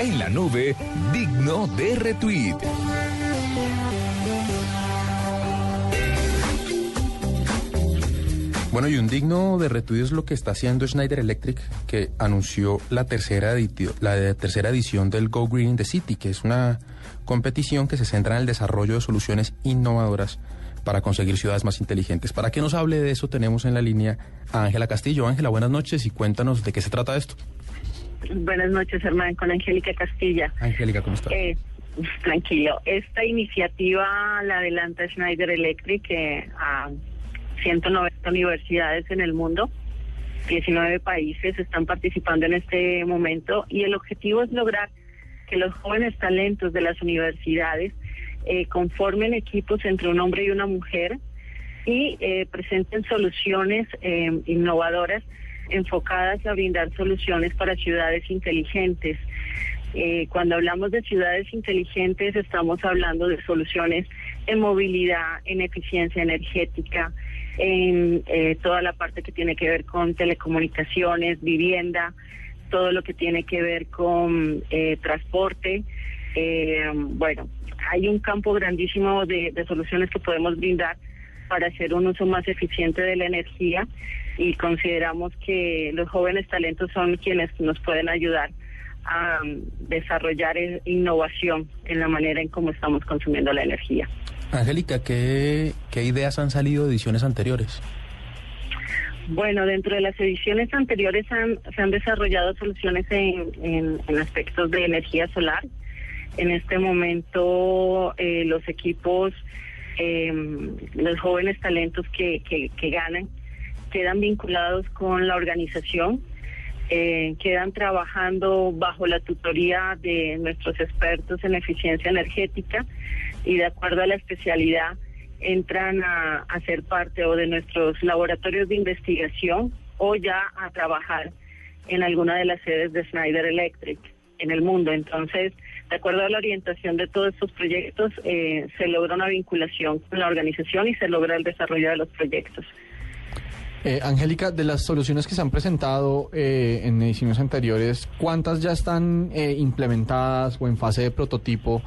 En la nube, digno de retweet. Bueno, y un digno de retweet es lo que está haciendo Schneider Electric, que anunció la tercera, la tercera edición del Go Green in the City, que es una competición que se centra en el desarrollo de soluciones innovadoras para conseguir ciudades más inteligentes. Para que nos hable de eso tenemos en la línea a Ángela Castillo. Ángela, buenas noches y cuéntanos de qué se trata esto. Buenas noches, hermano, con Angélica Castilla. Angélica, ¿cómo estás? Eh, tranquilo. Esta iniciativa la adelanta Schneider Electric eh, a 190 universidades en el mundo. 19 países están participando en este momento y el objetivo es lograr que los jóvenes talentos de las universidades eh, conformen equipos entre un hombre y una mujer y eh, presenten soluciones eh, innovadoras enfocadas a brindar soluciones para ciudades inteligentes. cuando hablamos de ciudades inteligentes estamos hablando de soluciones en movilidad, en eficiencia energética, en toda la parte que tiene que ver con telecomunicaciones, vivienda, todo lo que tiene que ver con transporte. bueno, hay un campo grandísimo de, soluciones que podemos brindar para hacer un uso más eficiente de la energía y consideramos que los jóvenes talentos son quienes nos pueden ayudar a um, desarrollar innovación en la manera en cómo estamos consumiendo la energía. Angélica, ¿qué, ideas han salido de ediciones anteriores? Bueno, dentro de las ediciones anteriores se han desarrollado soluciones en aspectos de energía solar, en este momento eh, los equipos, eh, los jóvenes talentos que, que, ganan, quedan vinculados con la organización, eh, quedan trabajando bajo la tutoría de nuestros expertos en eficiencia energética y de acuerdo a la especialidad entran a, a ser parte o de nuestros laboratorios de investigación o ya a trabajar en alguna de las sedes de Schneider Electric en el mundo. Entonces, de acuerdo a la orientación de todos estos proyectos, eh, se logra una vinculación con la organización y se logra el desarrollo de los proyectos. Eh, Angélica, de las soluciones que se han presentado eh, en ediciones anteriores, ¿cuántas ya están implementadas o en fase de prototipo?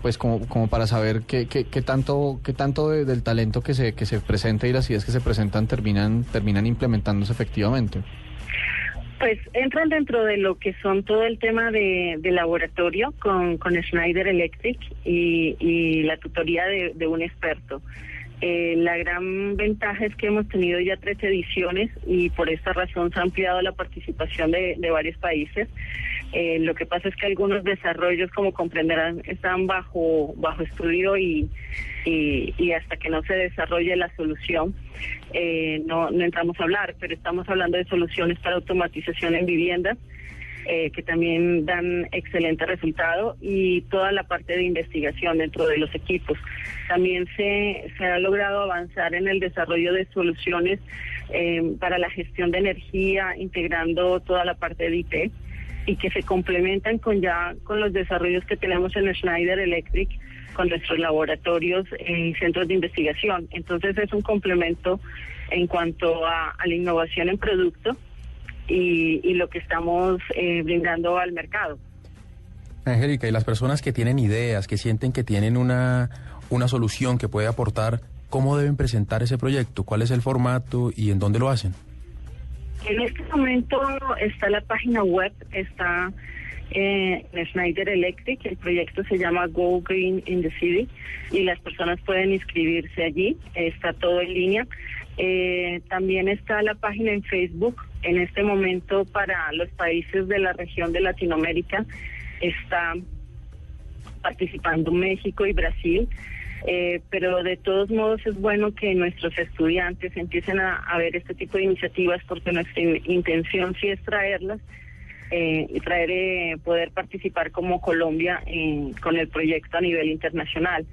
pues como, como para saber qué, qué, qué tanto, qué tanto del talento que se, que se presenta y las ideas que se presentan terminan, terminan implementándose efectivamente. Pues entran dentro de lo que son todo el tema de, laboratorio con, con, Schneider Electric y, la tutoría de, un experto. Eh, la gran ventaja es que hemos tenido ya tres ediciones y por esta razón se ha ampliado la participación de, de varios países. Eh, lo que pasa es que algunos desarrollos, como comprenderán, están bajo, bajo estudio y, y, hasta que no se desarrolle la solución, eh, no, no entramos a hablar, pero estamos hablando de soluciones para automatización en viviendas. Eh, que también dan excelente resultado y toda la parte de investigación dentro de los equipos. También se, se ha logrado avanzar en el desarrollo de soluciones para la gestión de energía, integrando toda la parte de IT y que se complementan con ya con los desarrollos que tenemos en Schneider Electric con nuestros laboratorios y centros de investigación. Entonces es un complemento en cuanto a, la innovación en producto y, lo que estamos eh, brindando al mercado. Angélica, y las personas que tienen ideas, que sienten que tienen una, una solución que puede aportar, ¿cómo deben presentar ese proyecto? ¿Cuál es el formato y en dónde lo hacen? En este momento está la página web, está eh, en Schneider Electric, el proyecto se llama Go Green in the City y las personas pueden inscribirse allí, está todo en línea. Eh, también está la página en Facebook, en este momento para los países de la región de Latinoamérica está participando México y Brasil. Eh, pero de todos modos es bueno que nuestros estudiantes empiecen a, ver este tipo de iniciativas porque nuestra intención sí es traerlas eh, y traer eh, poder participar como Colombia con el proyecto a nivel internacional.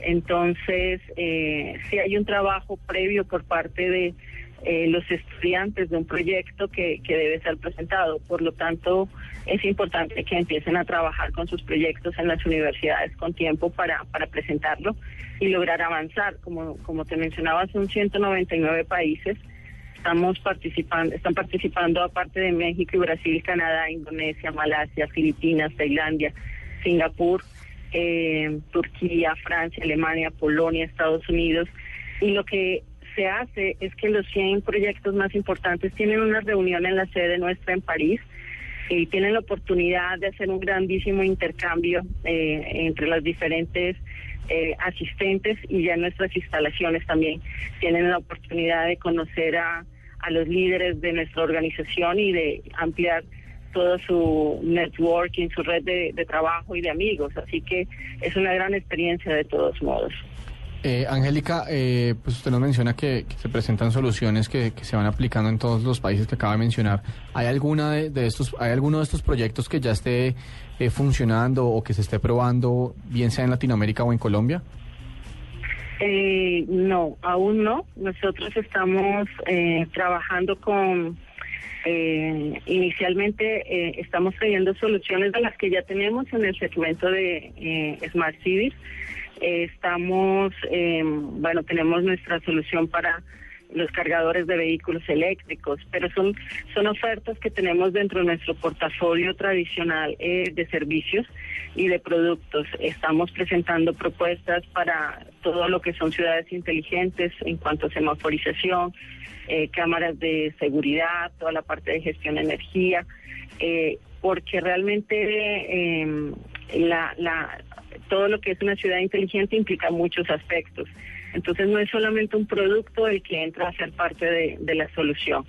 Entonces, eh, sí hay un trabajo previo por parte de eh, los estudiantes de un proyecto que, que debe ser presentado. Por lo tanto, es importante que empiecen a trabajar con sus proyectos en las universidades con tiempo para, para presentarlo y lograr avanzar. Como, como te mencionaba, son 199 países estamos participando, están participando aparte de México y Brasil, Canadá, Indonesia, Malasia, Filipinas, Tailandia, Singapur, eh, Turquía, Francia, Alemania, Polonia, Estados Unidos. Y lo que se hace es que los 100 proyectos más importantes tienen una reunión en la sede nuestra en París y tienen la oportunidad de hacer un grandísimo intercambio eh, entre las diferentes eh, asistentes y ya nuestras instalaciones también tienen la oportunidad de conocer a, a los líderes de nuestra organización y de ampliar todo su networking, su red de, de trabajo y de amigos. Así que es una gran experiencia de todos modos. Eh, Angélica, eh, pues usted nos menciona que, se presentan soluciones que, se van aplicando en todos los países que acaba de mencionar. ¿Hay alguna de, estos, hay alguno de estos proyectos que ya esté eh, funcionando o que se esté probando, bien sea en Latinoamérica o en Colombia? Eh, no, aún no. Nosotros estamos trabajando con eh, inicialmente estamos trayendo soluciones de las que ya tenemos en el segmento de Smart Cities. Estamos, em, bueno, tenemos nuestra solución para los cargadores de vehículos eléctricos, pero son, son ofertas que tenemos dentro de nuestro portafolio tradicional eh, de servicios y de productos. Estamos presentando propuestas para todo lo que son ciudades inteligentes en cuanto a semaforización, eh, cámaras de seguridad, toda la parte de gestión de energía, eh, porque realmente em, la, la, todo lo que es una ciudad inteligente implica muchos aspectos. Entonces no es solamente un producto el que entra a ser parte de, la solución.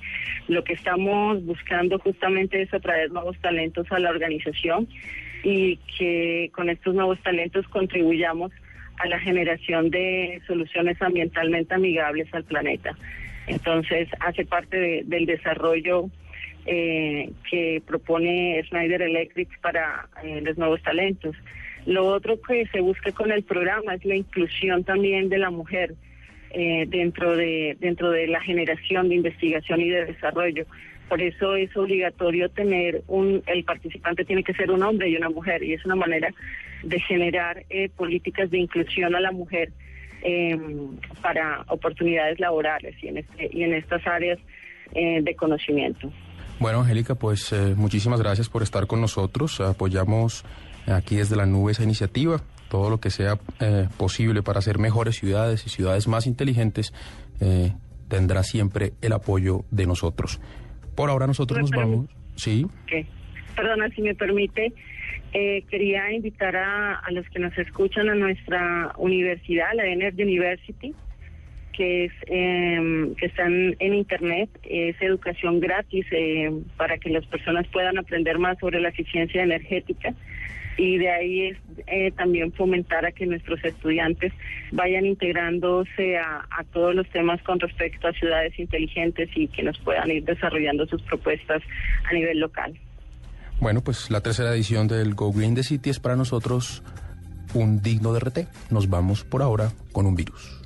Lo que estamos buscando justamente es atraer nuevos talentos a la organización y que con estos nuevos talentos contribuyamos a la generación de soluciones ambientalmente amigables al planeta. Entonces hace parte del desarrollo eh, que propone Schneider Electric para eh, los nuevos talentos. Lo otro que se busca con el programa es la inclusión también de la mujer eh, dentro de dentro de la generación de investigación y de desarrollo. Por eso es obligatorio tener un el participante tiene que ser un hombre y una mujer y es una manera de generar eh, políticas de inclusión a la mujer em, para oportunidades laborales y en este, y en estas áreas eh, de conocimiento. Bueno, Angélica, pues muchísimas gracias por estar con nosotros. Apoyamos aquí desde la nube esa iniciativa, todo lo que sea eh, posible para hacer mejores ciudades y ciudades más inteligentes eh, tendrá siempre el apoyo de nosotros. Por ahora nosotros nos vamos. Sí. Perdona, si me permite, eh, quería invitar a, a, los que nos escuchan a nuestra universidad, la Energy University, que es em, que están en internet, es educación gratis para que las personas puedan aprender más sobre la eficiencia energética y de ahí es eh, también fomentar a que nuestros estudiantes vayan integrándose a, a, todos los temas con respecto a ciudades inteligentes y que nos puedan ir desarrollando sus propuestas a nivel local. Bueno, pues la tercera edición del Go Green the City es para nosotros un digno de RT. Nos vamos por ahora con un virus.